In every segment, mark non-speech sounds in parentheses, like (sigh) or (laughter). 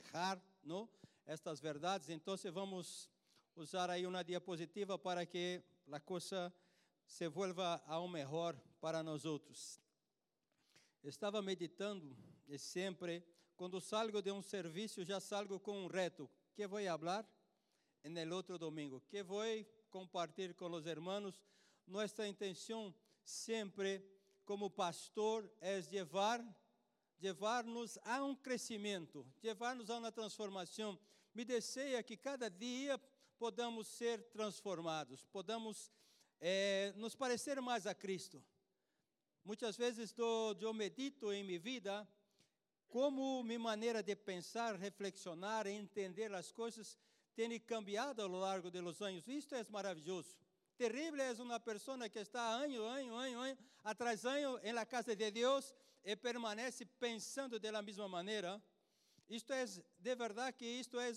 fijar, não? Estas verdades. Então, vamos usar aí uma diapositiva para que a coisa se vuelva ao melhor para nós outros. Estava meditando e sempre, quando salgo de um serviço, já salgo com um reto. Que vou falar no outro domingo? Que vou compartilhar com os irmãos? Nossa intenção sempre, como pastor, é levar levar-nos a um crescimento, levar-nos a uma transformação. Me deseja que cada dia podamos ser transformados, podamos é, nos parecer mais a Cristo. Muitas vezes eu medito em minha vida como minha maneira de pensar, reflexionar, entender as coisas tem cambiado ao longo dos anos. Isto é maravilhoso. Terrível é uma pessoa que está ano, ano, ano, ano, atrás ano em la casa de Deus e permanece pensando da mesma maneira. Isto é, de verdade que isto é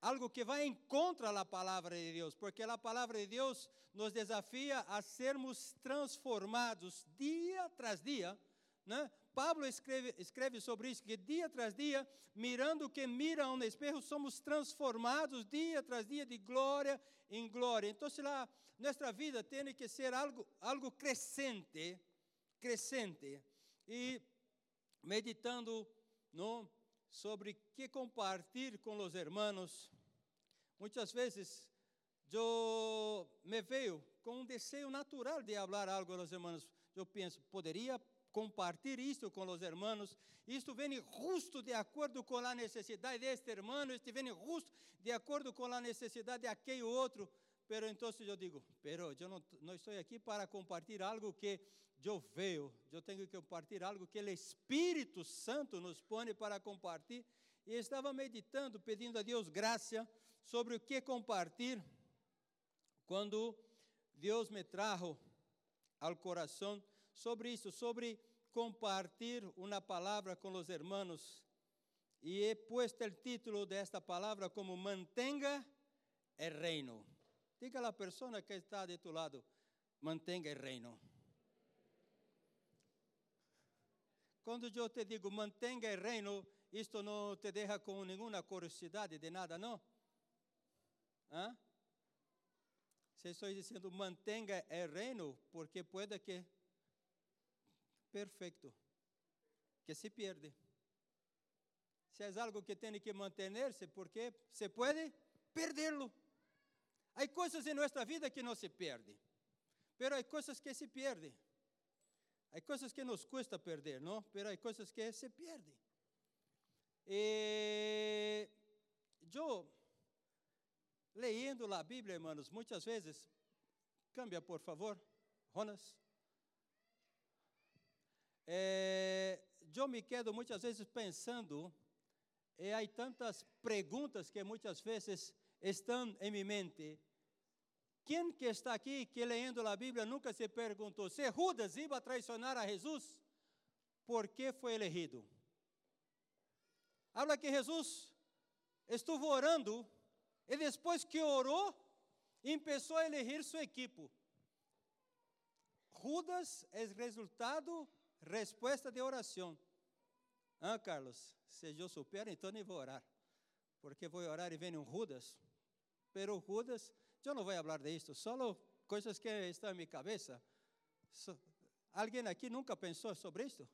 algo que vai em contra da palavra de Deus, porque a palavra de Deus nos desafia a sermos transformados dia tras dia. Né? Pablo escreve, escreve sobre isso, que dia tras dia, mirando o que mira um espejo, somos transformados dia tras dia de glória em glória. Então, lá, nossa vida tem que ser algo, algo crescente, crescente. E meditando no, sobre que compartilhar com os irmãos, muitas vezes eu me vejo com um desejo natural de falar algo aos irmãos. Eu penso, poderia compartilhar isto com os irmãos. Isto vem justo de acordo com a necessidade deste irmão, isto vem justo de acordo com a necessidade de aquele outro. Pero então eu digo, pero eu não, não estou aqui para compartilhar algo que eu vejo, eu tenho que compartilhar algo que o Espírito Santo nos põe para compartilhar. E estava meditando, pedindo a Deus graça sobre o que compartilhar, quando Deus me trajo ao coração sobre isso, sobre compartilhar uma palavra com os irmãos. E he puesto o título desta palavra como Mantenga o reino. Diga a pessoa que está de tu lado, mantenha o reino. Quando eu te digo mantenha o reino, isto não te deixa com nenhuma curiosidade de nada, não? Hã? Se estou dizendo mantenha o reino, porque pode que perfeito, que se perde. Se é algo que tem que manter-se, porque se pode perderlo. Há coisas em nossa vida que não se perdem, mas há coisas que se perdem. Há coisas que nos custa perder, não? Mas há coisas que se perdem. E eu, lendo a Bíblia, irmãos, muitas vezes, cambia por favor, Jonas. É, eu me quedo muitas vezes pensando, e há tantas perguntas que muitas vezes estão em minha mente. Quem que está aqui que lendo a Bíblia nunca se perguntou se Judas ia traicionar a Jesus? Por que foi elegido? Habla que Jesus estuvo orando e depois que orou, começou a eleger sua equipe. Judas é resultado Resposta de oração. Ah, Carlos, se eu souber, então nem vou orar. Porque vou orar e vem um Judas. Pero Judas, eu não vou falar disso, só coisas que estão em minha cabeça. So, alguém aqui nunca pensou sobre isto?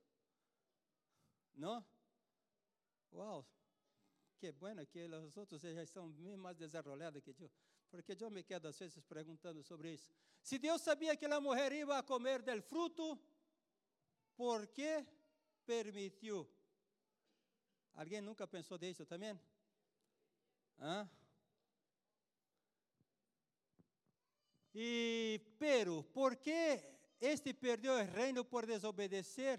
Não? Uau, que bueno que os outros já estão bem mais desenrolados que eu. Porque eu me quedo às vezes perguntando sobre isso. Se Deus sabia que a mulher ia comer del fruto, por que permitiu? Alguém nunca pensou nisso também? Hã? E, pero, por que este perdeu o reino por desobedecer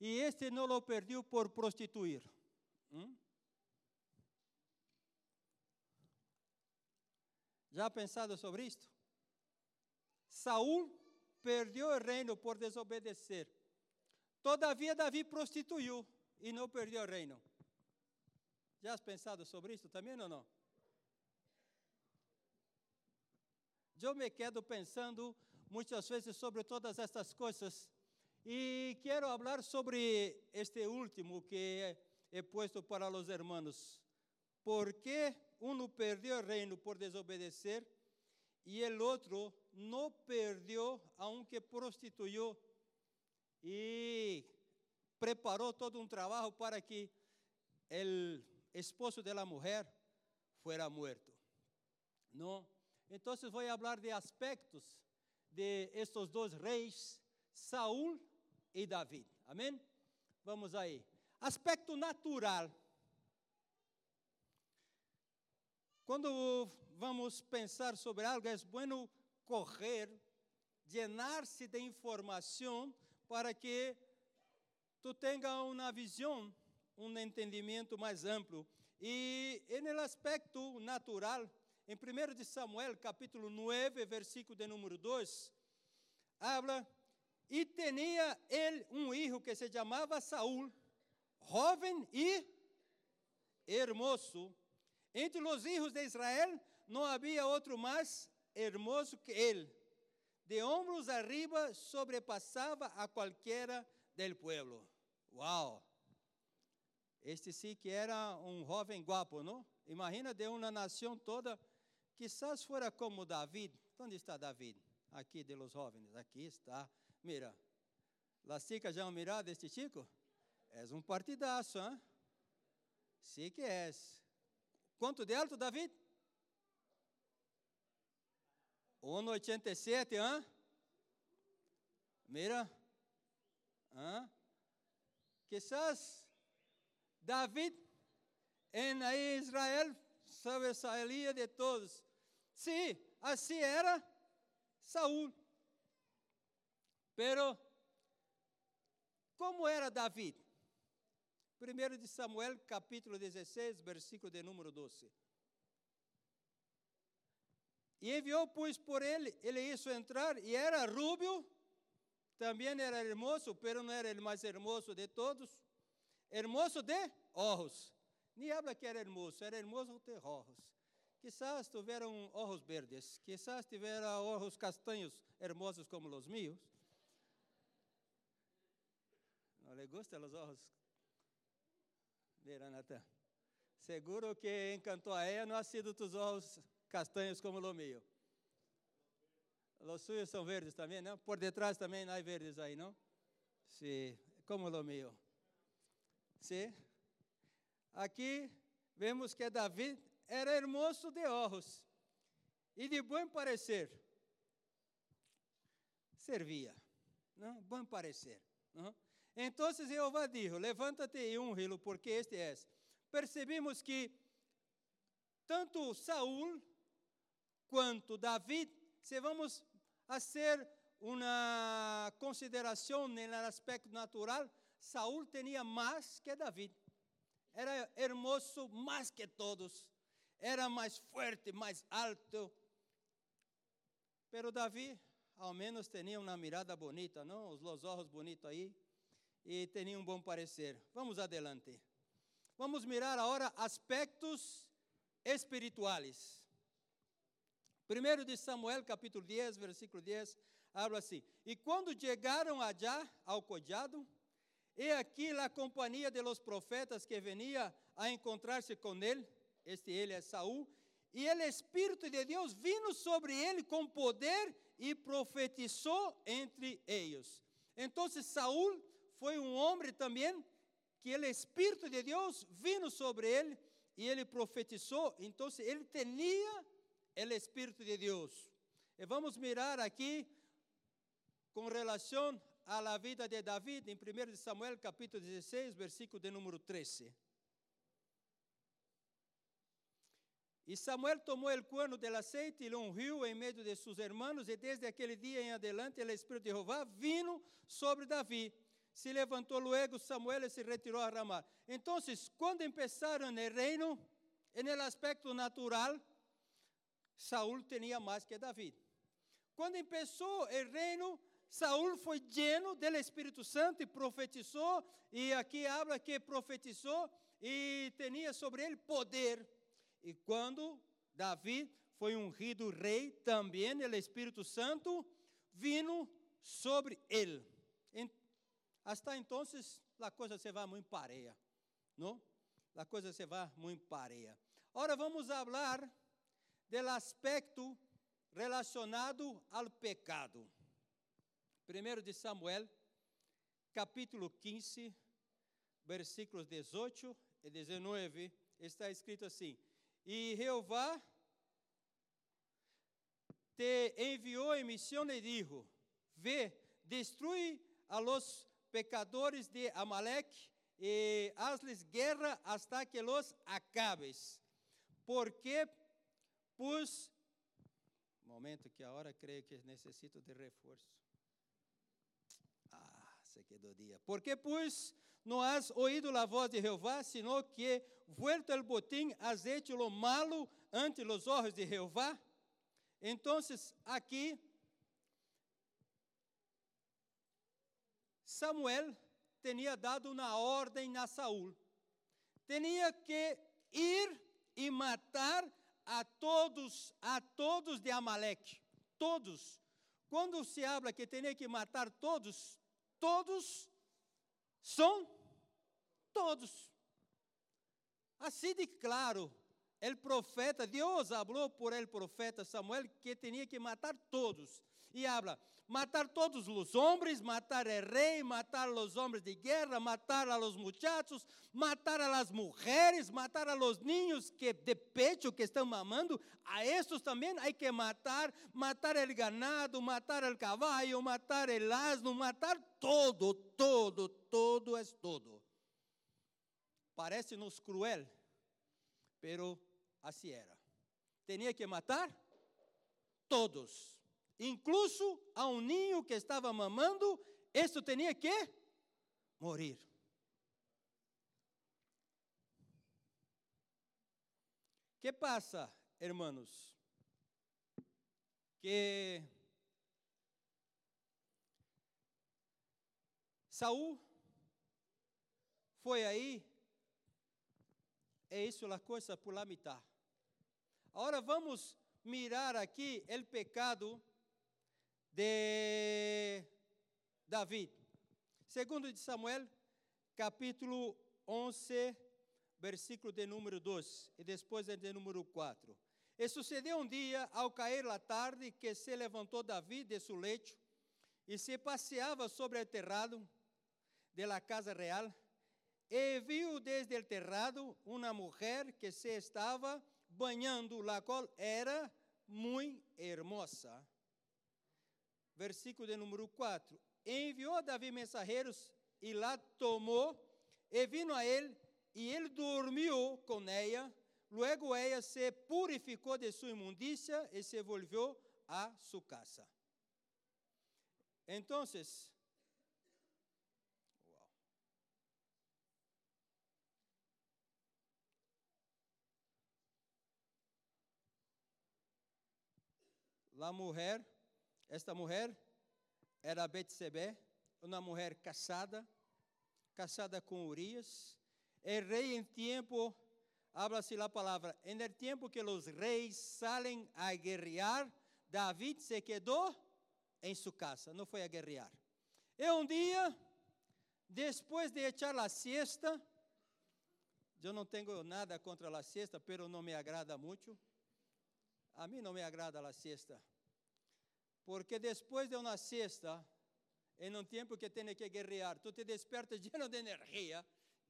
e este não o perdeu por prostituir? Hum? Já pensado sobre isto? Saul perdeu o reino por desobedecer. Todavia, Davi prostituiu e não perdeu o reino. Já has pensado sobre isso também ou não? Eu me quedo pensando muitas vezes sobre todas estas coisas e quero falar sobre este último que he puesto para los hermanos. ¿Por qué uno perdió el reino por desobedecer y el otro no perdió aunque prostituyó y preparó todo un trabajo para que el esposo de la mujer fuera muerto? No. Entonces voy a hablar de aspectos de estos dos reyes, Saúl y David. Amén? Vamos aí. Aspecto natural. Quando vamos pensar sobre algo, é bueno correr, llenar-se de informação para que tu tenha uma visão, um entendimento mais amplo. E no aspecto natural, em 1 de Samuel, capítulo 9, versículo de número 2, habla, e tinha ele um filho que se chamava Saul, jovem e hermoso. Entre os hijos de Israel não havia outro mais hermoso que ele. De ombros arriba sobrepassava a qualquer del pueblo. Uau! Este sim que era um jovem guapo, não? Imagina de uma nação toda, quizás fora como David. Onde está David? Aqui de los jovens. Aqui está. Mira, las chicas já han este chico? És um partidaço, hein? Sim que és. Quanto de alto, David? 1,87, hein? Mira. Hein? Quizás David em Israel sobresaía de todos. Sim, assim era Saúl. Pero, como era David? 1 de Samuel, capítulo 16, versículo de número 12. E enviou, pois, por ele, ele hizo entrar, e era rubio, também era hermoso, pero não era o mais hermoso de todos, hermoso de ojos. Nem habla que era hermoso, era hermoso de ojos. Quizás tiveram ojos verdes, quizás tivera ojos castanhos, hermosos como os meus. Não lhe gustam os ojos Mira, Natan. Seguro que encantou a ella não ha sido tus ojos castanhos como o meu. Os suyos são verdes também, não? Por detrás também há verdes aí, não? Sim, como o meu. Sim. Aqui vemos que David era hermoso de ojos e de bom parecer. Servia, não? Bom parecer, não? Então Jeová dijo: Levanta-te e unge-lo, porque este é. Percebemos que tanto Saul quanto David, se vamos fazer uma consideração no aspecto natural, Saul tinha mais que David. Era hermoso mais que todos. Era mais forte, mais alto. Pero Davi, ao menos, tinha uma mirada bonita, não? Os olhos bonitos aí e tinha um bom parecer. Vamos adelante. Vamos mirar agora aspectos espirituais. Primeiro de Samuel, capítulo 10, versículo 10, habla assim: E quando chegaram allá ao collado, e aqui a companhia de los profetas que venia a encontrar-se com ele, este ele é Saul, e o Espírito de Deus vino sobre ele com poder e profetizou entre eles. Então Saul foi um homem também que o Espírito de Deus vino sobre ele e ele profetizou, então ele tinha o Espírito de Deus. E vamos mirar aqui com relação à vida de David em 1 Samuel capítulo 16, versículo de número 13. E Samuel tomou o cuerno del aceite e lo ungiu em meio de seus hermanos, e desde aquele dia em adelante o Espírito de Jeová vino sobre Davi se levantou luego Samuel e se retirou a Ramá. Então, quando começaram no reino, no aspecto natural, Saúl tinha mais que David. Quando começou o reino, Saúl foi lleno do Espírito Santo e profetizou, e aqui habla que profetizou e tinha sobre ele poder. E quando David foi ungido rei, também o Espírito Santo vino sobre ele. Hasta entonces la cosa se va muy pareja. não? A coisa se vai muito pareia. Agora vamos falar do aspecto relacionado ao pecado. Primeiro de Samuel, capítulo 15, versículos 18 e 19, está escrito assim: E Jeová te enviou em missão e dijo: Ve, destrui a los pecadores de Amalek e hazles guerra hasta que los acabes. Porque, pues, momento que agora creio que necessito de reforço. Ah, se quedou dia. Porque, pues, não has oído a voz de Jeová, sino que, vuelto el has hecho lo malo ante los ojos de Jeová? Então, aqui, Samuel tinha dado uma ordem a Saul. Tinha que ir e matar a todos, a todos de Amaleque. Todos. Quando se habla que tinha que matar todos, todos são todos. Assim de claro, o profeta, Deus falou por el profeta Samuel que tinha que matar todos. E habla, matar todos os homens, matar o rei, matar os homens de guerra, matar a los muchachos, matar a las mujeres, matar a los niños que de pecho que estão mamando, a estos também há que matar, matar el ganado, matar el caballo, matar el asno, matar todo, todo, todo é todo. Parece-nos cruel, pero assim era. Tinha que matar todos incluso a um ninho que estava mamando, isso tinha que morir. que passa, hermanos? Que Saul foi aí, é isso a coisa por la mitad. Agora vamos mirar aqui o pecado de David. Segundo de Samuel, capítulo 11, versículo de número 2 e depois de número 4. E sucedeu um dia, ao cair a tarde, que se levantou Davi de seu leito e se passeava sobre o terrado de la casa real e viu desde o terrado uma mulher que se estava banhando, la qual era muito hermosa versículo de número 4. Enviou Davi mensageiros e lá tomou, e vino a ele, e ele dormiu com ela. Luego ela se purificou de sua imundícia e se volvió a sua casa. Então, la mujer esta mulher era Betsebe, uma mulher casada, casada com Urias. El rei em tempo, habla-se a palavra, el tempo que os reis salen a guerrear, David se quedou em sua casa, não foi a guerrear. E um dia, depois de echar a siesta, eu não tenho nada contra a siesta, pero não me agrada muito. A mim não me agrada a siesta. Porque depois de uma siesta, em um tempo que tem que guerrear, tu te despertas (laughs) lleno de energia,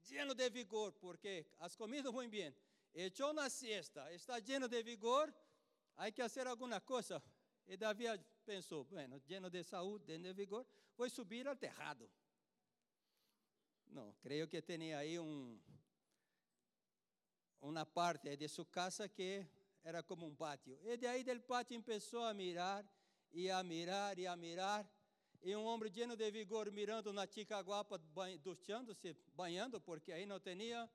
lleno de vigor, porque has comido muito bem. Echou uma siesta, está lleno de vigor, há que fazer alguma coisa. E Davi pensou, bueno, lleno de saúde, lleno de vigor, vou subir ao terrado. Não, creio que tinha aí um, uma parte de sua casa que era como um pátio. E de aí del pátio começou a mirar e a mirar e a mirar. E um homem lleno de vigor mirando na Chicaguapa, duchando-se, banhando, porque aí não tinha,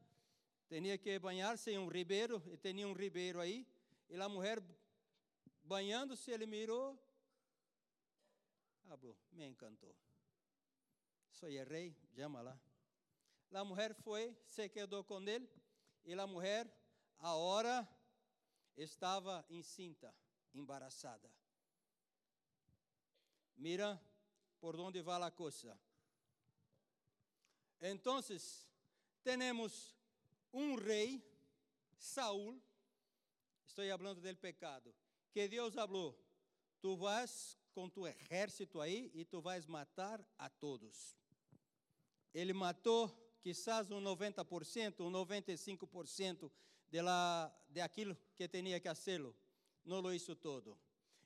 tinha que banhar-se em um ribeiro, e tinha um ribeiro aí. E a mulher banhando-se, ele mirou. Bom, me encantou. Sou rei, chama lá. A mulher foi, se quedou com ele, e a mulher, a hora, estava encinta, embaraçada. Mira por onde vai a coisa. Então, temos um rei, Saul, estou falando do pecado, que Deus falou, tu vas com tu exército aí e tu vais matar a todos. Ele matou quizás um 90%, um 95% de, la, de aquilo que tinha que fazê-lo. Não lo hizo todo.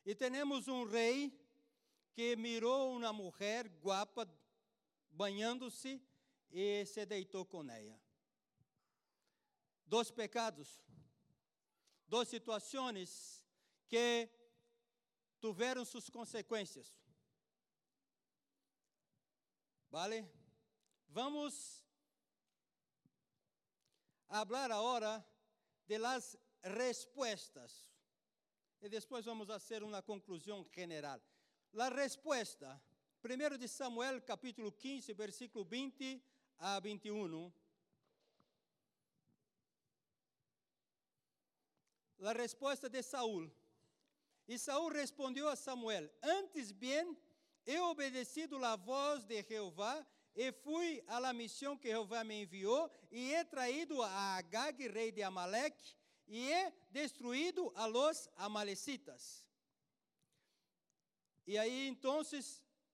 E temos um rei que mirou uma mulher guapa banhando-se e se deitou com ela. Dois pecados, duas situações que tiveram suas consequências. Vale? Vamos falar agora de las respostas. E depois vamos fazer uma conclusão general. La resposta, 1 de Samuel, capítulo 15, versículo 20 a 21. La resposta de Saúl. E Saúl respondeu a Samuel: Antes bem, he obedecido a voz de Jeová e fui a la missão que Jeová me enviou e he traído a Agag, rei de Amaleque, e he destruído a los amalecitas. E aí, então,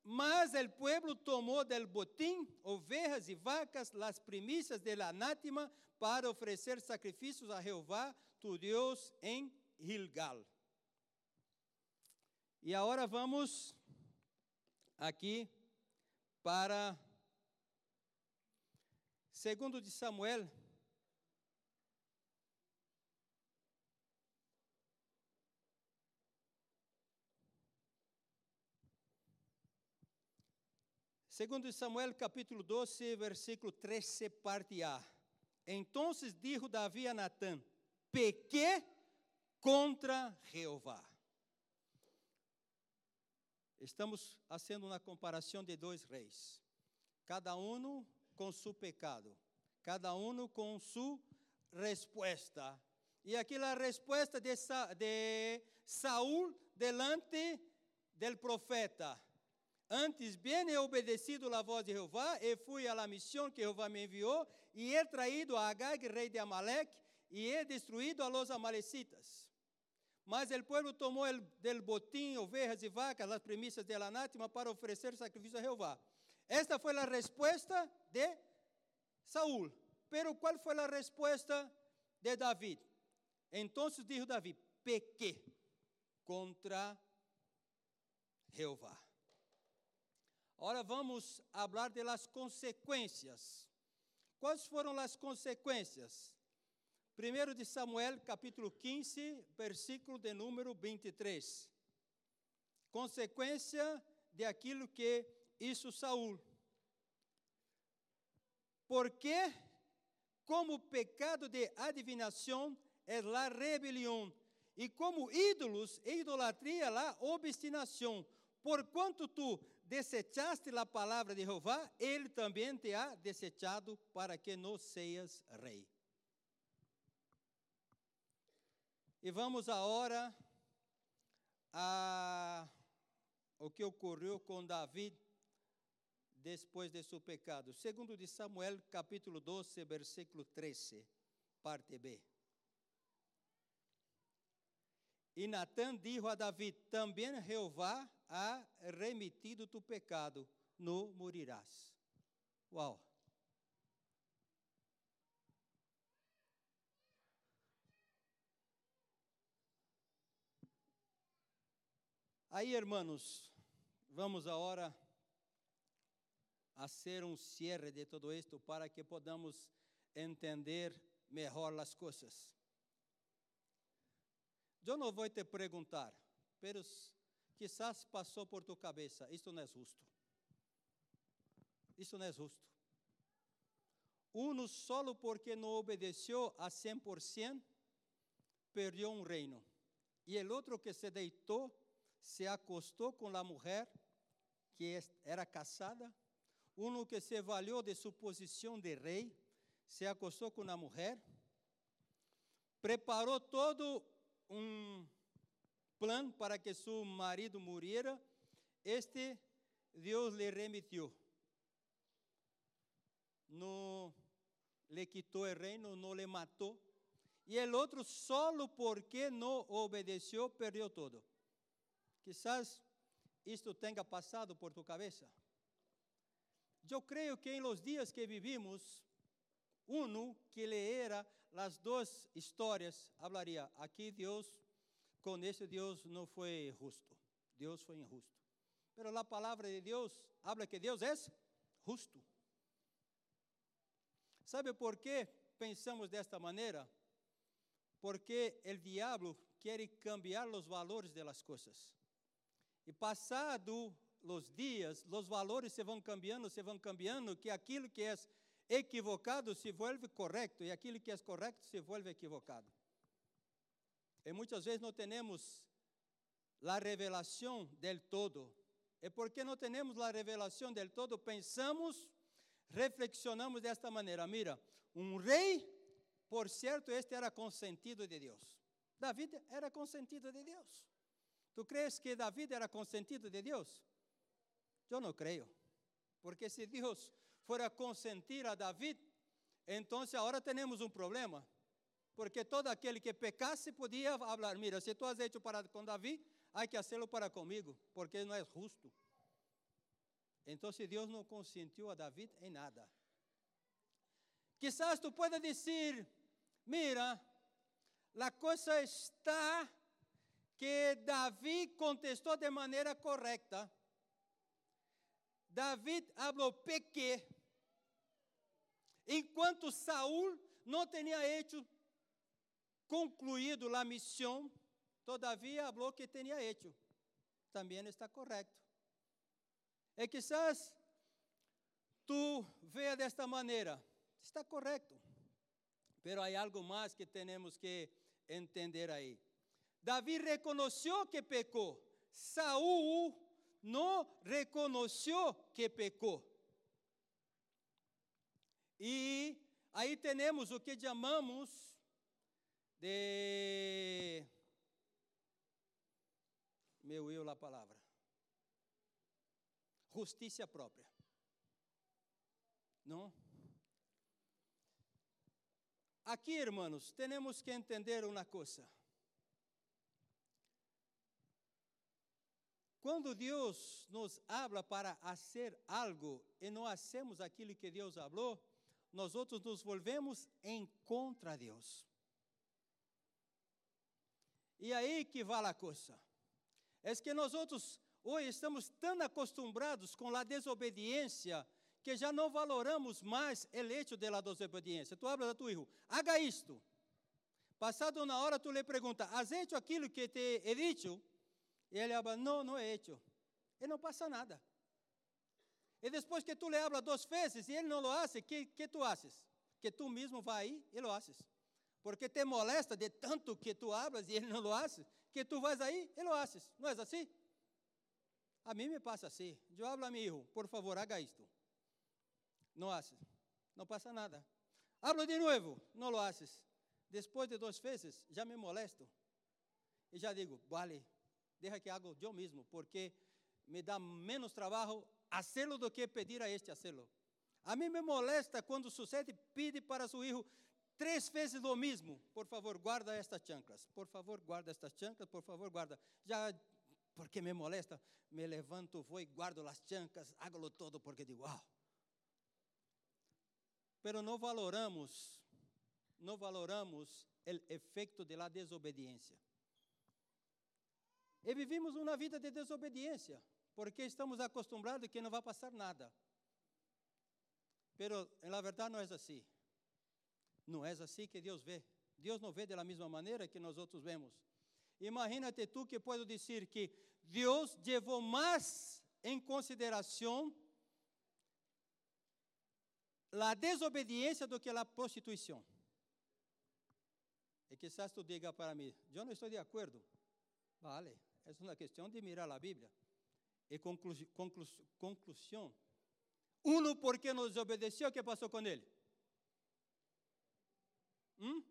mas o pueblo tomou del botim ovejas e vacas, las primícias del anátema, para oferecer sacrifícios a Jeová, tu Deus, em Gilgal. E agora vamos aqui para segundo de Samuel, Segundo Samuel capítulo 12, versículo 13, parte A. Então dijo Davi a Natã: Pequé contra Jeová. Estamos fazendo uma comparação de dois reis, cada um com seu pecado, cada um com sua resposta. E aqui a resposta de, Sa de Saúl delante del profeta. Antes bem he obedecido a voz de Jeová e fui la missão que Jeová me enviou e he traído a Agag, rei de Amalek, e he destruído a los amalecitas. Mas o povo tomou el, del botim ovejas e vacas, as primícias del anátema, para oferecer sacrifício a Jeová. Esta foi a resposta de Saúl. Pero qual foi a resposta de David? Então dijo David: pequé contra Jeová. Agora vamos falar de las consequências. Quais foram as consequências? 1 de Samuel, capítulo 15, versículo de número 23. Consequência de aquilo que hizo Saúl. Porque, como pecado de adivinação é la rebelião, e como ídolos e idolatria la obstinação, porquanto tu desechaste a palavra de Jeová, ele também te ha desechado para que não seas rei. E vamos agora a o que ocorreu com David depois de seu pecado. Segundo de Samuel, capítulo 12, versículo 13, parte B. E Natan disse a David: Também Jeová ha remitido tu pecado, não morirás. Uau! Aí, irmãos, vamos agora a ser um cierre de todo isto para que podamos entender melhor as coisas. Eu não vou te perguntar, pero quizás passou por tu cabeça, isto não é justo. Isto não é justo. Uno solo porque não obedeceu a 100%, perdeu um reino. E o outro que se deitou, se acostou com a mulher que era casada, uno que se valeu de sua posição de rei, se acostou com a mulher, preparou todo um plano para que seu marido morrera, este Deus lhe remitiu. No le quitó el reino, no le mató. Y el otro solo porque no obedeció, perdió todo. Quizás esto tenga pasado por tu cabeza. Yo creo que en los días que vivimos, uno que leera las dos historias hablaría, aquí Dios, con ese Dios no fue justo, Dios fue injusto. Pero la palabra de Dios habla que Dios es justo. ¿Sabe por qué pensamos de esta manera? Porque el diablo quiere cambiar los valores de las cosas. E passado os dias, os valores se vão cambiando, se vão cambiando, que aquilo que é equivocado se vuelve correto e aquilo que é correto se vuelve equivocado. E muitas vezes não temos a revelação del todo. E porque não temos a revelação del todo, pensamos, reflexionamos desta maneira: mira, um rei, por certo, este era consentido de Deus. David era consentido de Deus. ¿Tú crees que David era consentido de Dios? Yo no creo. Porque si Dios fuera a consentir a David, entonces ahora tenemos un problema. Porque todo aquel que pecase podía hablar, mira, si tú has hecho para con David, hay que hacerlo para conmigo, porque no es justo. Entonces Dios no consintió a David en nada. Quizás tú puedas decir, mira, la cosa está que Davi contestou de maneira correta. Davi falou pequé. Enquanto Saul não tinha hecho concluído a missão, todavia falou que tinha hecho. Também está correto. E quizás tu veja desta maneira, está correto. Pero há algo mais que temos que entender aí. Davi reconheceu que pecou. Saul não reconheceu que pecou. E aí temos o que chamamos de. Meu eu, a palavra. Justiça própria. Não? Aqui, irmãos, temos que entender uma coisa. Quando Deus nos habla para fazer algo e não hacemos aquilo que Deus falou, nós outros nos volvemos em contra de Deus. E aí que vai a coisa. É que nós outros hoje estamos tão acostumados com a desobediência que já não valoramos mais o de la desobediência. Tu hablas a tu filho, haga isto. Passado uma hora, tu lhe pergunta, has hecho aquilo que te he dicho? E ele habla, não, não é hecho. E não passa nada. E depois que tu le hablas duas vezes e ele não lo hace, que, que tu haces? Que tu mesmo vai aí e lo haces. Porque te molesta de tanto que tu hablas e ele não lo hace, que tu vais aí e lo haces. Não é assim? A mim me passa assim. Eu hablo a meu filho, por favor, haga isto. Não haces. Não passa nada. Hablo de novo, não lo haces. Depois de duas vezes, já me molesto. E já digo, vale, deja que hago yo mismo, porque me dá menos trabalho hacerlo do que pedir a este hacerlo. A mim me molesta quando sucede pede para seu filho três vezes o mesmo. Por favor, guarda estas chanclas. Por favor, guarda estas chanclas. Por favor, guarda. Já, porque me molesta, me levanto, vou e guardo as chanclas, hago todo porque digo, wow. Pero não valoramos, não valoramos o efeito de la desobediência. E vivimos uma vida de desobediência, porque estamos acostumados que não vai passar nada. Pero, na verdade, não é assim. Não é assim que Deus vê. Deus não vê da mesma maneira que nós outros vemos. Imagínate tu que posso dizer que Deus levou mais em consideração a desobediência do que a prostituição. E quizás tu diga para mim, eu não estou de acordo. Vale, é uma questão de mirar a Bíblia. E conclu, conclu, conclusão. Uno, porque nos obedeceu, o que passou com ele? Hum?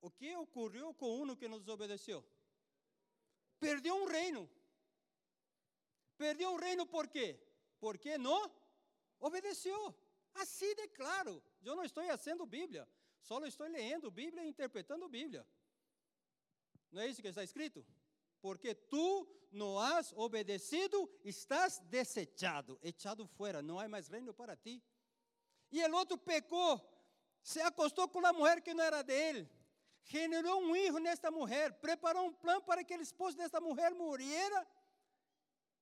O que ocorreu com um que nos obedeceu? Perdeu um reino. Perdeu um reino por quê? Porque não obedeceu. Assim de claro. Eu não estou fazendo Bíblia, só estou lendo Bíblia e interpretando Bíblia. Não é isso que está escrito? Porque tu não has obedecido, estás desechado, echado fora, não há mais reino para ti. E o outro pecou, se acostou com uma mulher que não era dele, generou um filho nesta mulher, preparou um plano para que o esposo desta mulher morrera,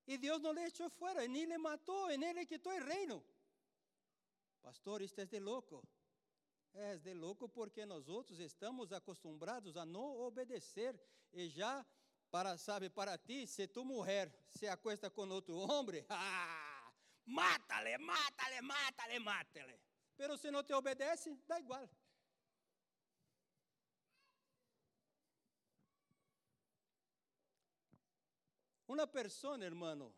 e Deus não lhe echou fora, nem lhe matou, nem lhe quitou o reino. Pastor, isto é de louco. É de louco porque nós outros estamos acostumados a não obedecer e já para sabe para ti se tu mulher se acuesta com outro homem, (laughs) ah, mata-lhe, mata-lhe, mata-lhe, mata-lhe. Pero se não te obedece, dá igual. Uma pessoa, hermano,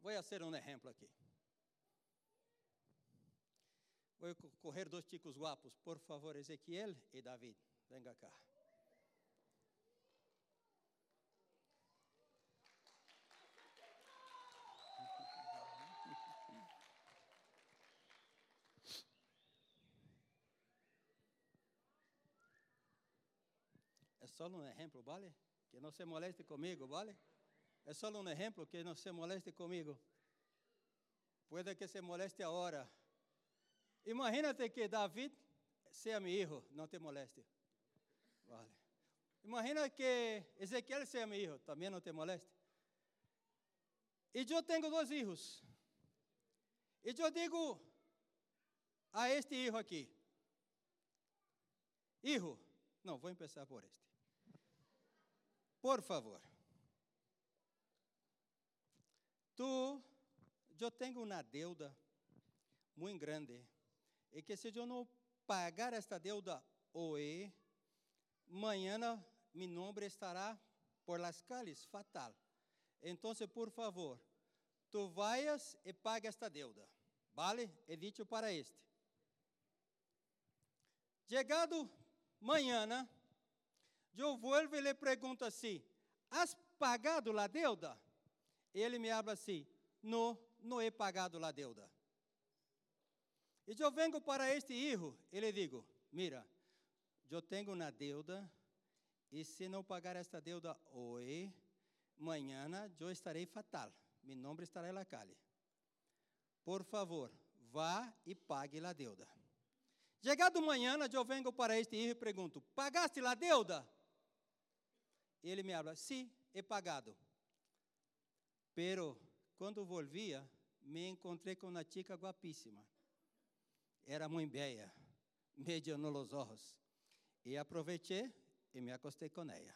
vou fazer um exemplo aqui. Vou correr dois chicos guapos, por favor, Ezequiel e David. Venga cá. Só um exemplo, vale? Que não se moleste comigo, vale? É só um exemplo que não se moleste comigo. Puede que se moleste agora. Imagínate que David seja meu filho, não te moleste. Vale. Imagina que Ezequiel seja meu filho, também não te moleste. E eu tenho dois filhos. E eu digo a este filho aqui: Hijo, não, vou começar por este. Por favor. Tu, eu tenho uma deuda muito grande e que se eu não pagar esta deuda hoje, amanhã meu nome estará por las calles fatal. Então, por favor, tu vayas e pague esta deuda. Vale? He dicho para este. Chegado amanhã, eu volto e lhe pergunto assim: Has pagado a deuda? Ele me habla assim: Não, não he pagado a deuda. E eu venho para este filho e lhe digo: Mira, eu tenho uma deuda, e se não pagar esta deuda hoje, amanhã eu estarei fatal. Meu nome estará na calle. Por favor, vá e pague a deuda. Chegado amanhã, eu venho para este filho e pergunto: Pagaste a deuda? Ele me habla: Sim, he pagado. Pero, quando volvia, me encontrei com uma chica guapíssima era muito bella, me llenó los ojos. E aproveitei e me acostei com ela.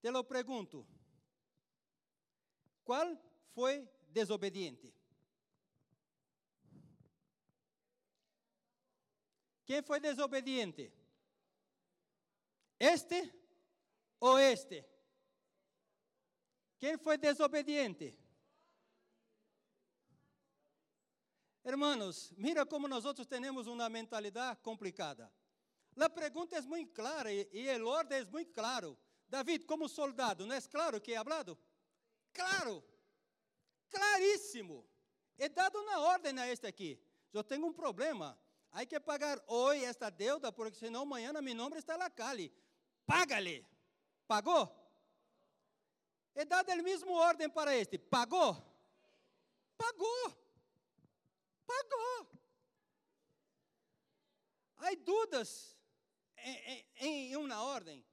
Te lo pergunto: qual foi desobediente? Quem foi desobediente? Este ou este? Quem foi desobediente? Hermanos, mira como nós outros temos uma mentalidade complicada. A pergunta é muito clara e, o ordem é muito claro. David, como soldado, não é claro que é hablado? Claro, claríssimo. É dado na ordem a este aqui. Eu tenho um problema. Há que pagar hoje esta deuda, porque senão amanhã meu nome está na calle. Págale. Pagou? É dado a mesma ordem para este. Pagou? Pagou. Pagou. Há dúvidas em, em, em uma ordem.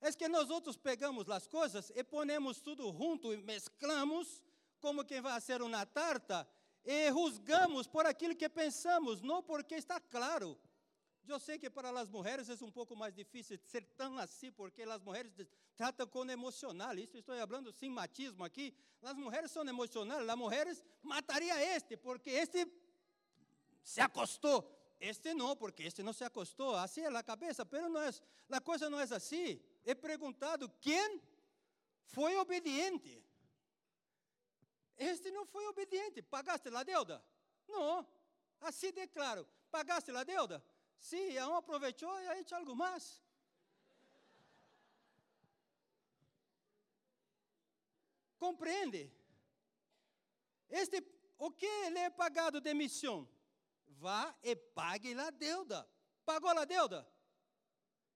É que nós outros pegamos as coisas e ponemos tudo junto e mesclamos, como quem vai ser uma tarta, e rusgamos por aquilo que pensamos, não porque está claro. Eu sei que para as mulheres é um pouco mais difícil ser tão assim, porque as mulheres tratam com emocional. Isso estou falando sem matismo aqui. As mulheres são emocionais. As mulheres mataria este, porque este se acostou. Este não, porque este não se acostou. Assim é a cabeça, pero não é, a coisa não é assim. He perguntado quem foi obediente. Este não foi obediente. Pagaste a deuda? Não. Assim de claro. Pagaste a deuda? Sí, um aproveitou e aí algo mais. Compreende? Este, o que lhe é pagado de missão? Vá e pague a deuda. Pagou a deuda?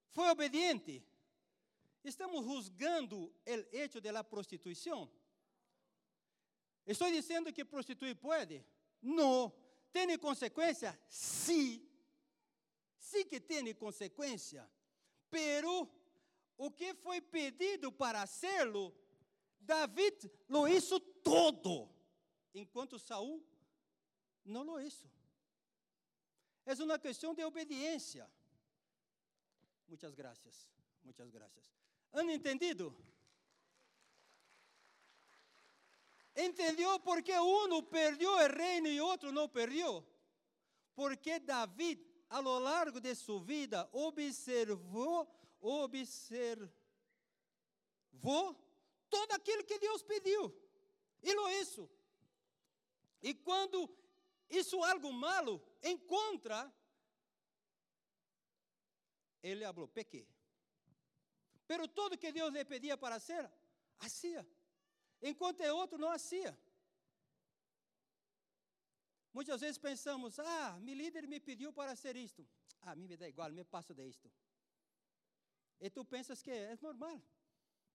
Foi obediente? Estamos juzgando o hecho de la prostituição? Estou dizendo que prostituir pode? Não. Tem consequência? Sim. Sim que tem consequência. Pero o que foi pedido para hacerlo, David lo hizo todo, enquanto Saul não lo hizo. É uma questão de obediência. Muitas graças, muitas graças. ¿Han entendido? ¿Entendió por qué uno perdió el reino y otro no perdió? Porque David, a lo largo de su vida, observou, observou todo aquilo que Deus pediu. E hizo. E quando isso algo malo encontra, ele falou, pequei. Pero todo que Deus lhe pedia para ser, hacía. Enquanto é outro, não hacía. Muitas vezes pensamos, ah, meu líder me pediu para ser isto. Ah, a mim me dá igual, me passo de isto. E tu pensas que é normal.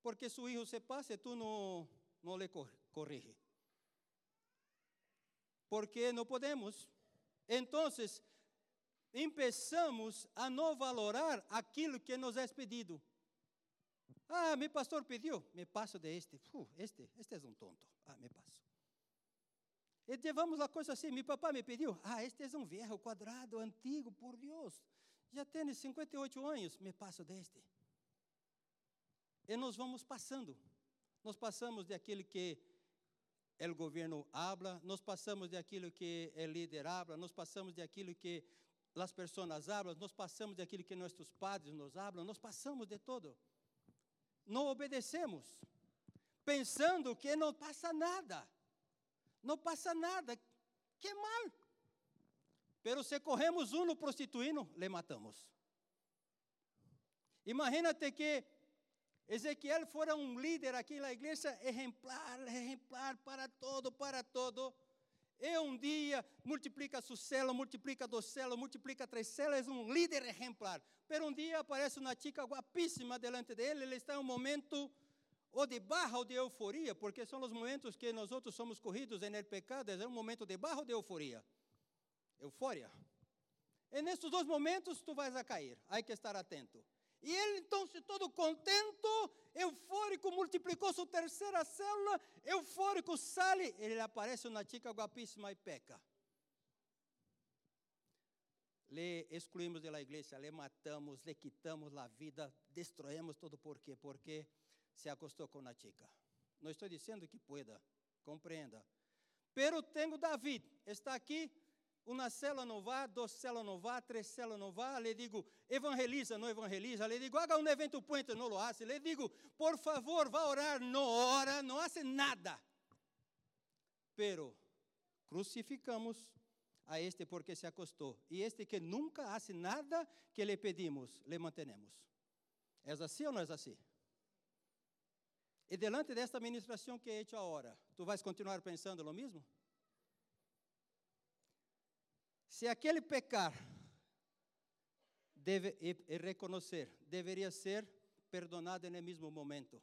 Porque seu filho se passa e tu não, não lhe corrige. Porque não podemos. Então, empezamos a não valorar aquilo que nos é pedido. Ah, mi pastor pediu, me passo de este. Este, este é um tonto. Ah, me passo. E levamos a coisa assim. Meu papá me pediu. Ah, este é um velho, quadrado, antigo, por Deus. Já tem 58 anos, me passo deste. E nós vamos passando. Nós passamos de aquilo que o governo habla, nós passamos de aquilo que o líder habla, nós passamos de aquilo que as pessoas hablam, nós passamos de aquilo que nossos padres nos hablam, nós passamos de todo não obedecemos, pensando que não passa nada. Não passa nada. Que mal. Pero se corremos um prostituindo, le matamos. Imagínate que Ezequiel fora um líder aqui na igreja exemplar, exemplar para todo, para todo. E um dia multiplica sua célula, multiplica duas células, multiplica três é um líder exemplar. Pero um dia aparece uma chica guapíssima delante dele, ele está em um momento ou de barra ou de euforia, porque são os momentos que nós outros somos corridos no pecado, é um momento de barra ou de euforia? Eufória. E nesses dois momentos tu vais a cair, há que estar atento. E ele então, se todo contento, eufórico, multiplicou sua terceira célula, eufórico, sale, ele aparece uma chica guapíssima e peca. Le excluímos da igreja, le matamos, le quitamos a vida, destruímos todo por quê? Porque se acostou com a chica. Não estou dizendo que pueda, compreenda. Pero tenho David, está aqui, uma célula não vá, duas células não vá, três células não vá, le digo, evangeliza, não evangeliza, le digo, haga um evento puente, não lo hace, le digo, por favor, vá orar, não ora, não hace nada. Pero crucificamos a este porque se acostou, e este que nunca hace nada que le pedimos, le mantenemos. É assim ou não é assim? E delante desta ministração que he hecho agora, tu vais continuar pensando lo mesmo? Se aquele pecar deve e, e reconhecer, deveria ser perdonado no mesmo momento,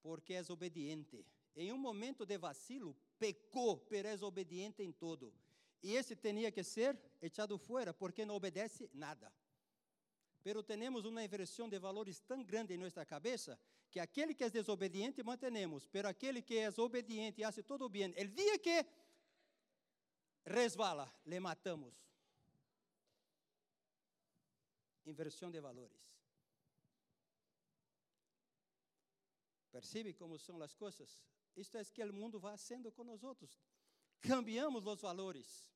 porque és obediente. Em um momento de vacilo, pecou, pero és obediente em todo. E esse tinha que ser echado fora, porque não obedece nada. Pero temos uma inversão de valores tão grande em nossa cabeça que aquele que é desobediente mantenemos, pero aquele que é obediente e faz todo bem, el dia que resvala, le matamos. Inversão de valores. Percebe como são as coisas? Isto é que o mundo vai sendo com nós. Cambiamos os valores.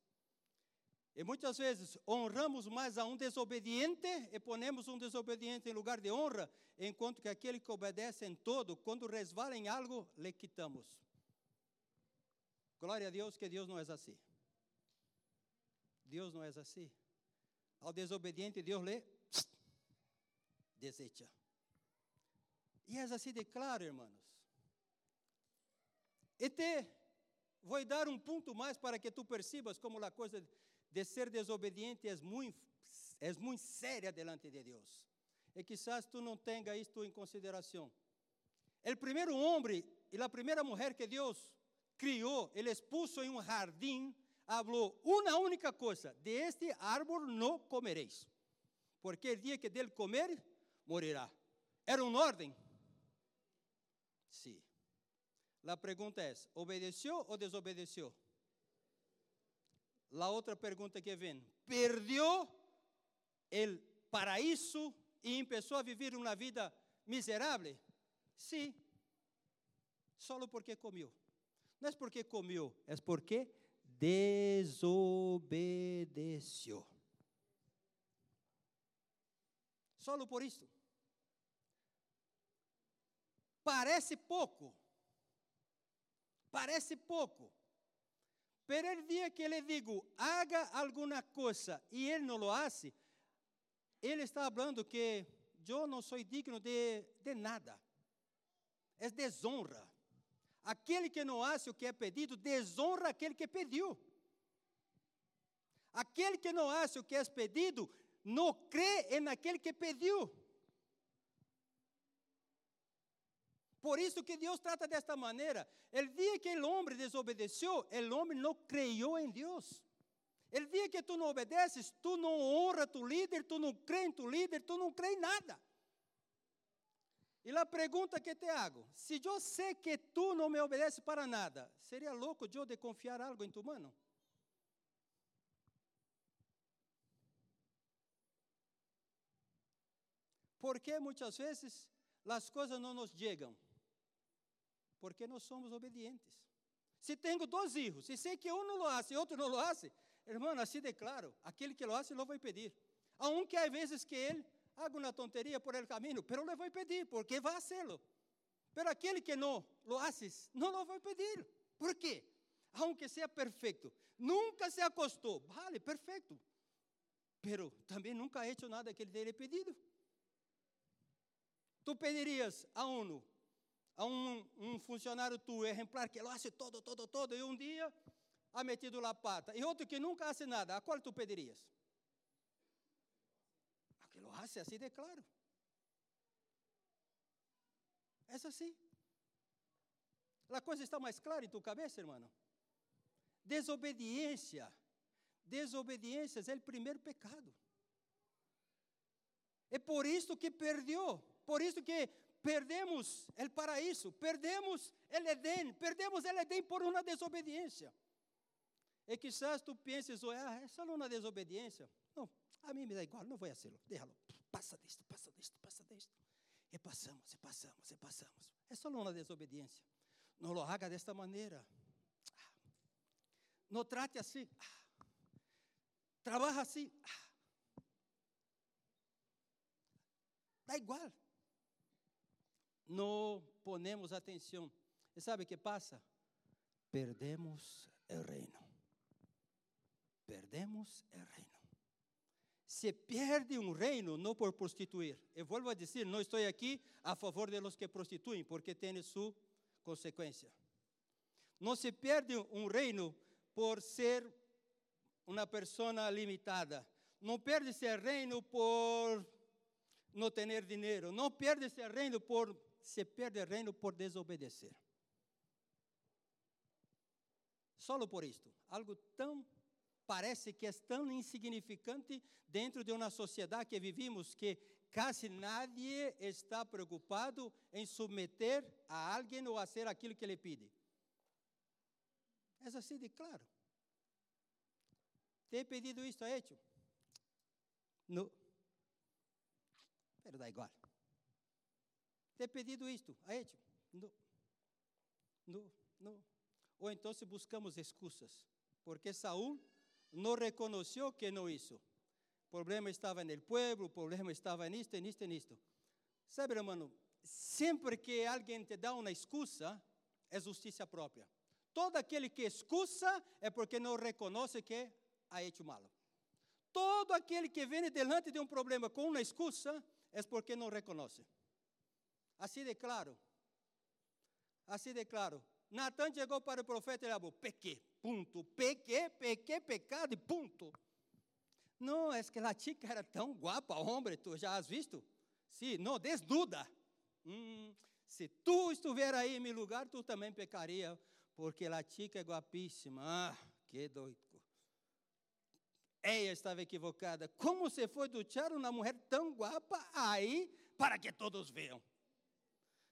E muitas vezes honramos mais a um desobediente e ponemos um desobediente em lugar de honra, enquanto que aquele que obedece em todo, quando resvala em algo, le quitamos. Glória a Deus que Deus não é assim. Deus não é assim. Ao desobediente, Deus lhe (tsk) desecha. E é assim de claro, irmãos. E te vou dar um ponto mais para que tu percebas como a coisa de ser desobediente é muito, é muito séria delante de Deus. E quizás tu não tenha isto em consideração. O primeiro homem e a primeira mulher que Deus criou, ele expuso em um jardim, falou uma única coisa: de este árvore não comereis, porque o dia que dele comer, morirá. Era uma ordem? Sim. Sí. A pergunta é: obedeceu ou desobedeceu? A outra pergunta que vem: perdeu o paraíso e começou a viver uma vida miserável? Sí. Só porque comeu. Não é porque comeu, é porque desobedeceu. Só por isso. Parece pouco. Parece pouco. Pero el dia que le digo, haga alguma coisa e ele não lo hace, ele está falando que eu não sou digno de, de nada. É desonra. Aquele que não hace o que é pedido, desonra aquele que pediu. Aquele que não hace o que é pedido, não crê naquele que pediu. Por isso que Deus trata desta maneira. O dia que o homem desobedeceu, o homem não creu em Deus. O dia que tu não obedeces, tu não honra tu líder, tu não crê em tu líder, tu não crê em nada. E a pergunta que te hago: se eu sei que tu não me obedeces para nada, seria louco eu de confiar algo em tu mano? Porque muitas vezes as coisas não nos chegam? Porque nós somos obedientes. Se tenho dois filhos, e sei que um não lo hace e outro não lo hace, irmão, assim declaro: aquele que lo hace, lo vou pedir. A um que há vezes que ele haga uma tonteria por el caminho, pero le vou pedir, porque vai hacerlo. Pero aquele que não lo haces, não lo vou pedir. Por quê? Aunque seja perfeito, nunca se acostou, vale, perfeito. Pero também nunca ha hecho nada que ele tenha pedido. Tu pedirias a um, a um, um funcionário tu exemplar que lo hace todo, todo, todo, e um dia ha metido la pata, e outro que nunca hace nada, a qual tu pedirias? lo hace así de claro. Es así. La cosa está mais clara em tu cabeça, hermano. Desobediência. Desobediência é o primeiro pecado. É por isso que perdeu. Por isso que perdemos o paraíso, perdemos o Edén, perdemos o Edén por uma desobediência. E quizás tu penses, ah, é só uma desobediência. Não, a mim me dá igual, não vou fazê-lo. Déjalo. Passa disto, passa disto, passa disto. E passamos, e passamos, e passamos. É só uma desobediência. Não lo haga desta maneira. Não trate assim. Trabalha assim. Dá igual. Não ponemos atenção. Sabe o que passa? Perdemos o reino. Perdemos o reino se perde um reino não por prostituir. Eu volto a dizer, não estou aqui a favor de los que prostituem, porque tem sua consequência. Não se perde um reino por ser uma pessoa limitada. Não perde esse reino por não ter dinheiro. Não perde esse reino por se perde reino por desobedecer. Só por isto, algo tão parece que é tão insignificante dentro de uma sociedade que vivimos que quase nadie está preocupado em submeter a alguém ou a ser aquilo que ele pede. É assim de claro. Te he pedido isto, ha hecho? Não. Pero dá igual. Te he pedido isto, ha hecho? Não. Ou então se buscamos excusas, porque Saúl não reconheceu que não hizo. O problema estava no pueblo, o problema estava nisto, nisto, nisto. Sabe, hermano, sempre que alguém te dá uma excusa, é justiça própria. Todo aquele que excusa é porque não reconhece que ha hecho malo. Todo aquele que vem delante de um problema com uma excusa é porque não reconhece. Assim de claro. Assim de claro. Natan chegou para o profeta e falou: pequei, ponto. Pequei, pequei, pecado e ponto. Não, é que a chica era tão guapa, homem, tu já has visto? Sim, não, desnuda. Hum, se tu estiver aí em meu lugar, tu também pecaria, porque a chica é guapíssima. Ah, que doido. Ela estava equivocada. Como você foi duchar uma mulher tão guapa aí para que todos vejam?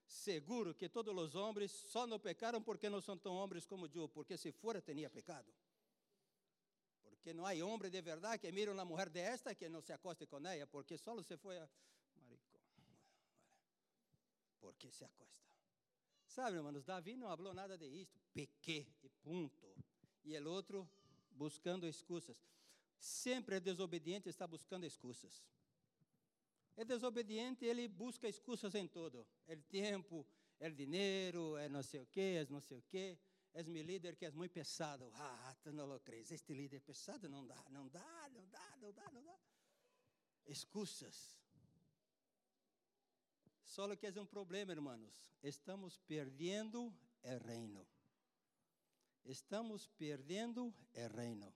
Seguro que todos os homens só não pecaram porque não são tão homens como eu, porque se fora, teria pecado. Porque não há homem de verdade que mire uma mulher desta que não se acoste com ela, porque só se foi a maricón. Porque se acosta. Sabe, irmãos, Davi não falou nada de isto. Pequei e ponto. E o outro buscando excusas. Sempre desobediente está buscando excusas. É desobediente, ele busca excusas em tudo. É tempo, é dinheiro, é não sei o quê, é não sei o quê. É meu líder que é muito pesado. Ah, tu não lo crees. Este líder pesado não dá, não dá, não dá, não dá, não dá. Excusas. Só que é um problema, irmãos. Estamos perdendo o reino. Estamos perdendo o reino.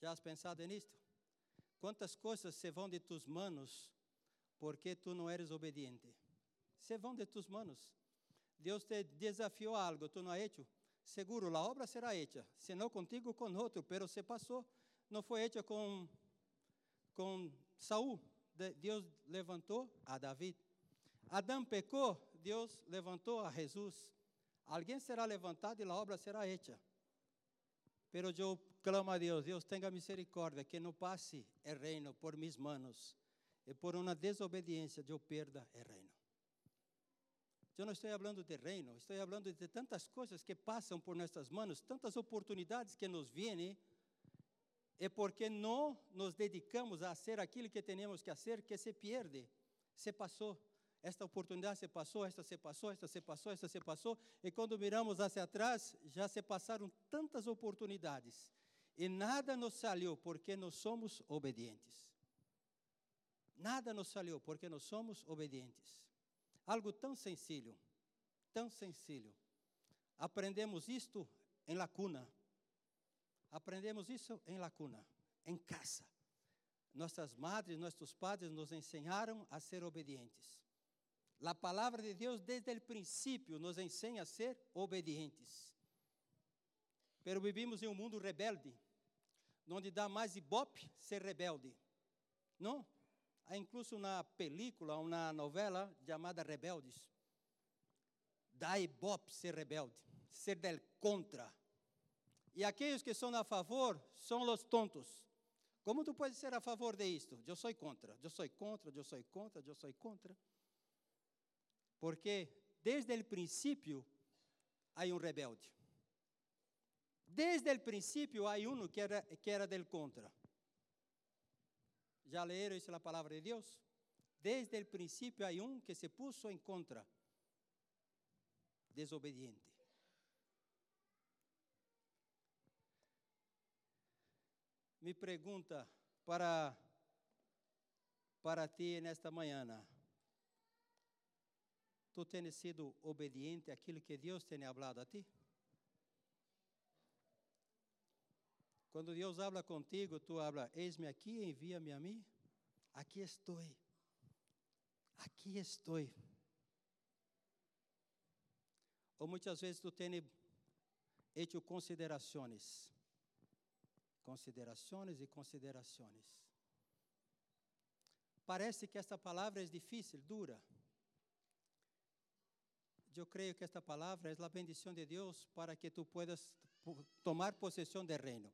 Já has pensado nisto? Quantas coisas se vão de tus manos porque tu não eres obediente? Se vão de tus manos. Deus te desafiou a algo, tu não has hecho. Seguro, a obra será hecha, se não contigo, com outro, pero se passou. Não foi hecha com, com Saul. Deus levantou a David. Adão pecou, Deus levantou a Jesus. Alguém será levantado e a obra será hecha. Pero eu clamo a Deus, Deus tenha misericórdia, que não passe o reino por mis manos, e por uma desobediência eu perda o reino. Eu não estou falando de reino, estou falando de tantas coisas que passam por nossas mãos, tantas oportunidades que nos vêm, é porque não nos dedicamos a fazer aquilo que temos que fazer, que se perde, se passou. Esta oportunidade se passou, esta se passou, esta se passou, esta se passou, e quando miramos hacia atrás, já se passaram tantas oportunidades, e nada nos saiu porque nós somos obedientes. Nada nos saiu porque nós somos obedientes. Algo tão sencillo, tão sencillo. Aprendemos isto em lacuna. Aprendemos isso em lacuna, em casa. Nossas madres, nossos padres nos ensinaram a ser obedientes. A palavra de Deus, desde o princípio, nos ensina a ser obedientes. Pero vivimos em um mundo rebelde, onde dá mais ibope ser rebelde. Não? Há incluso uma película, uma novela chamada Rebeldes. Dá ibope ser rebelde, ser del contra. E aqueles que são a favor são os tontos. Como tu podes ser a favor de isto? Eu sou contra, eu sou contra, eu sou contra, eu sou contra. Porque desde o princípio há um rebelde. Desde o princípio há um que era, que era del contra. Já leram isso na palavra de Deus? Desde o princípio há um que se puso em contra. Desobediente. Me pergunta para para ti nesta manhã. Tu tens sido obediente àquilo que Deus tem falado a ti? Quando Deus habla contigo, tu habla, eis-me aqui, envia-me a mim. Aqui estou. Aqui estou. Ou muitas vezes tu tens hecho considerações. Considerações e considerações. Parece que esta palavra é difícil, dura eu creio que esta palavra é a bendição de Deus para que tu puedas tomar possessão do reino.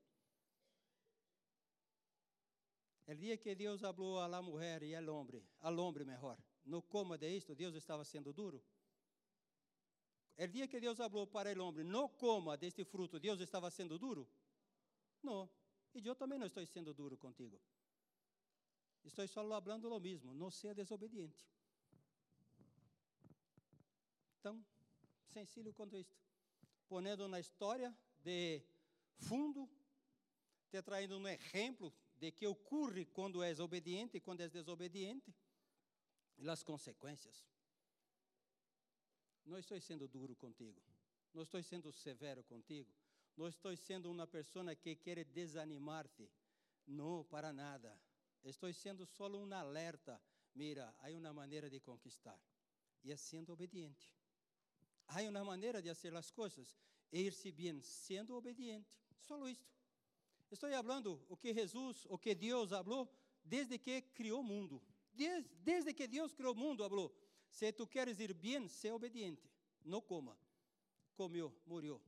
O dia que Deus falou à mulher e ao homem, ao homem melhor, no coma de isto, Deus estava sendo duro. O dia que Deus falou para o homem, não coma deste fruto, Deus estava sendo duro? Não. E eu também não estou sendo duro contigo. Estou só falando o mesmo, não seja desobediente. Tão sencillo quanto isto. Ponendo na história de fundo, te traindo um exemplo de que ocorre quando és obediente e quando és desobediente, e as consequências. Não estou sendo duro contigo. Não estou sendo severo contigo. Não estou sendo uma pessoa que quer desanimar-te. Não, para nada. Estou sendo só um alerta. Mira, há uma maneira de conquistar. E é sendo obediente. Há uma maneira de fazer as coisas e ir-se bem sendo obediente. Só isto. Estou falando o que Jesus, o que Deus falou desde que criou o mundo. Desde, desde que Deus criou o mundo, falou: se tu queres ir bem, seja obediente. Não coma. Comeu, morreu.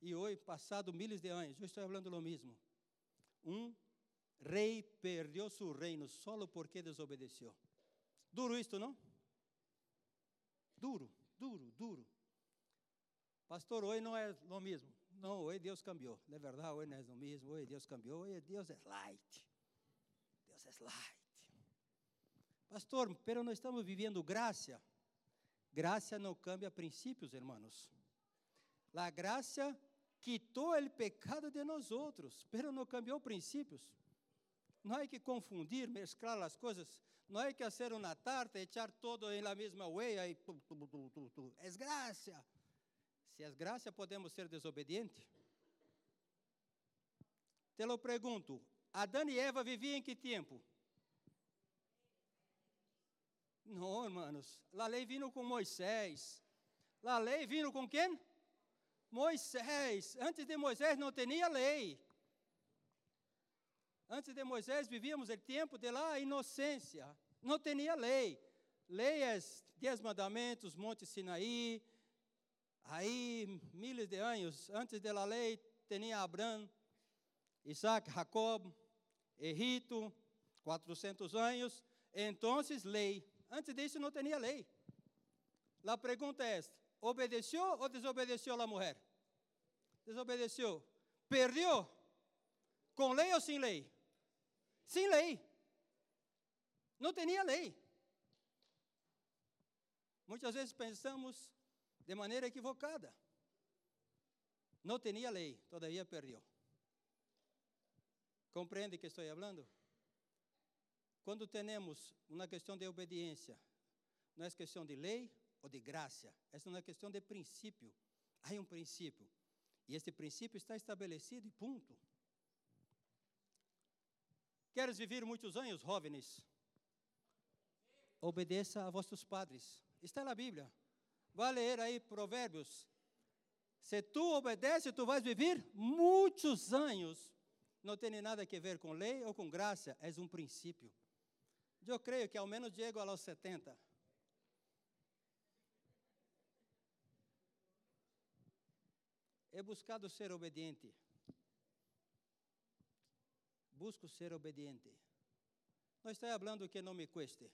E hoje, passado miles de anos, eu estou falando o mesmo. Um rei perdeu seu reino só porque desobedeceu. Duro isto, não? Duro, duro, duro. Pastor, hoje não é o mesmo. Não, hoje Deus cambiou. Não é verdade, hoje não é mesmo. Hoje Deus cambiou. Hoje Deus é light. Deus é light. Pastor, pero não estamos vivendo graça. Graça não cambia princípios, irmãos. La graça quitou o pecado de nós outros, pero não cambiou princípios. Não há que confundir, mesclar as coisas. Não há que fazer uma tarta, echar todo em la mesma huella e. É graça. Se é graça, podemos ser desobedientes? Te lo pergunto, Adão e Eva viviam em que tempo? Não, irmãos, a lei vindo com Moisés. A lei vindo com quem? Moisés. Antes de Moisés não tinha lei. Antes de Moisés vivíamos o tempo de lá inocência. Não tinha lei. Leis, dez mandamentos, Monte Sinaí, Aí, miles de anos antes da lei, tinha Abraão, Isaac, Jacob, Egito, 400 anos. Então, lei. Antes disso, não tinha lei. A pergunta é: obedeceu ou desobedeceu a mulher? Desobedeceu. Perdeu? Com lei ou sem lei? Sem lei. Não tinha lei. Muitas vezes pensamos de maneira equivocada. Não tinha lei, todavia perdeu. Compreende que estou falando? Quando temos uma questão de obediência, não é questão de lei ou de graça, é uma questão de princípio. Há um princípio. E este princípio está estabelecido e ponto. Queres viver muitos anos, jovens? Obedeça a vossos padres. Está na Bíblia. Vai ler aí Provérbios. Se tu obedece, tu vais viver muitos anos. Não tem nada a ver com lei ou com graça, é um princípio. Eu creio que ao menos chego aos 70. He buscado ser obediente. Busco ser obediente. Não estou falando que não me cueste.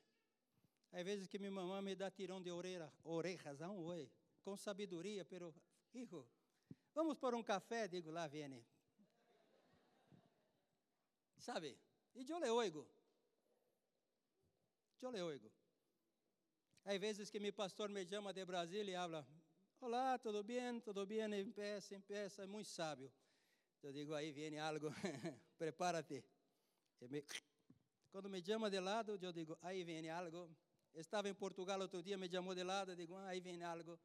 Às vezes que minha mamãe me dá tirão de orelha, orejas, a um oi, com sabedoria, pero, hijo, vamos por um café, digo, lá viene. Sabe? E eu le oigo. Eu le oigo. Às vezes que meu pastor me chama de Brasília e habla, olá, tudo bem, tudo bem, empeça, empeça, é muito sábio. Eu digo, aí vem algo, (laughs) prepárate. Me... Quando me chama de lado, eu digo, aí vem algo, Estava em Portugal outro dia, me chamou de lado, digo, ah, aí vem algo.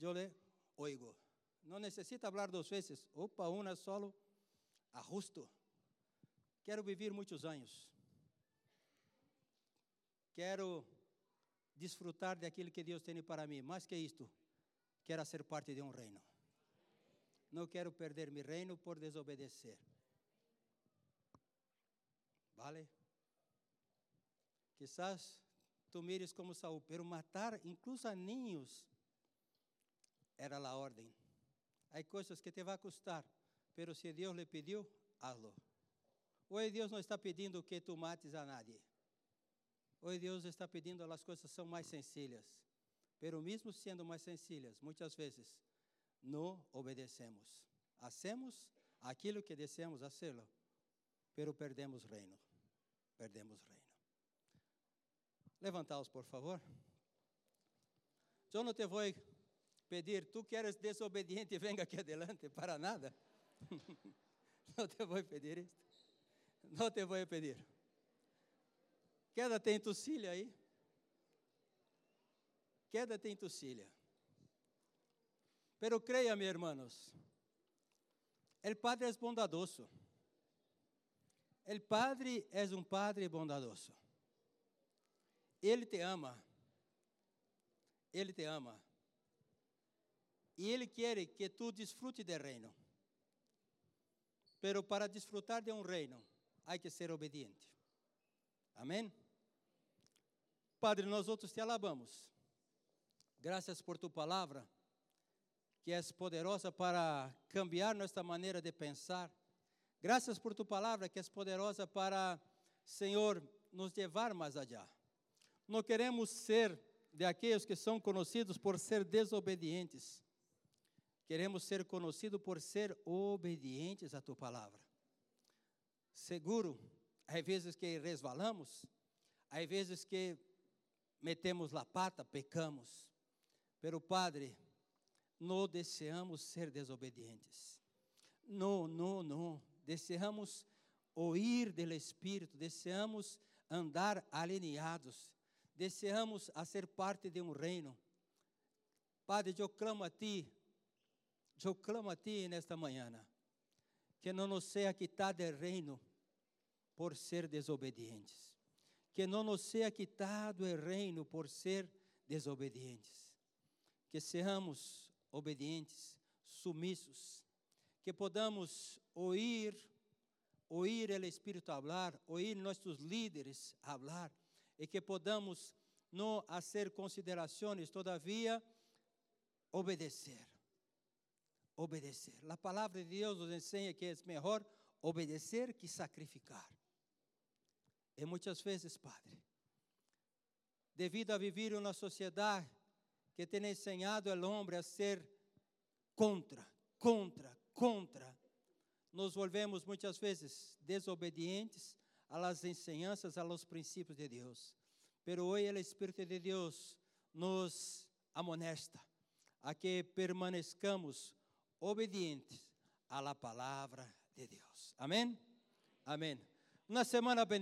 Eu le oigo. Não necessita falar duas vezes. Opa, uma solo, ajusto. Quero viver muitos anos. Quero desfrutar daquilo que Deus tem para mim. Mais que isto, quero ser parte de um reino. Não quero perder meu reino por desobedecer. Vale? Quizás tu mires como Saúl, pero matar incluso a niños era a ordem. Há coisas que te vai custar, pero se Deus lhe pediu, hazlo. Hoje Deus não está pedindo que tu mates a nadie. Hoje Deus está pedindo as coisas são mais sencillas. Pero mesmo sendo mais sencillas, muitas vezes não obedecemos. Hacemos aquilo que desejamos hacerlo, pero perdemos reino. Perdemos reino. Levantaos, por favor. Eu não te vou pedir, tu que eres desobediente, venga aqui adelante, para nada. (laughs) não te vou pedir isso. Não te vou pedir. Quédate em tu aí. quédate en tu. Pero créame, hermanos, el Padre es bondadoso. El Padre es un Padre bondadoso. Ele te ama. Ele te ama. E Ele quer que tu desfrute do reino. Pero para desfrutar de um reino, há que ser obediente. Amém? Padre, nós outros te alabamos. Graças por tu palavra, que és poderosa para cambiar nossa maneira de pensar. Graças por tu palavra, que és poderosa para, Senhor, nos levar mais allá. Não queremos ser de aqueles que são conhecidos por ser desobedientes. Queremos ser conhecidos por ser obedientes à tua palavra. Seguro, há vezes que resvalamos, há vezes que metemos la pata, pecamos. Pero, Padre, não desejamos ser desobedientes. Não, não, não. Desejamos ouvir do Espírito, desejamos andar alinhados, desejamos ser parte de um reino. Padre, eu clamo a Ti, eu clamo a Ti nesta manhã, que não nos seja quitado o reino por ser desobedientes, que não nos seja quitado o reino por ser desobedientes. Que sejamos obedientes, sumissos, que podamos ouvir, ouvir o Espírito falar, ouvir nossos líderes falar, e que podamos não fazer considerações, todavia obedecer. Obedecer. A palavra de Deus nos ensina que é melhor obedecer que sacrificar. E muitas vezes, Padre, devido a viver uma sociedade que tem ensinado ao homem a ser contra, contra, contra. Nos volvemos muitas vezes desobedientes às enseñanças, aos princípios de Deus. Pero hoje o Espírito de Deus nos amonesta a que permanezcamos obedientes à la palavra de Deus. Amém? Amém. Uma semana bendita.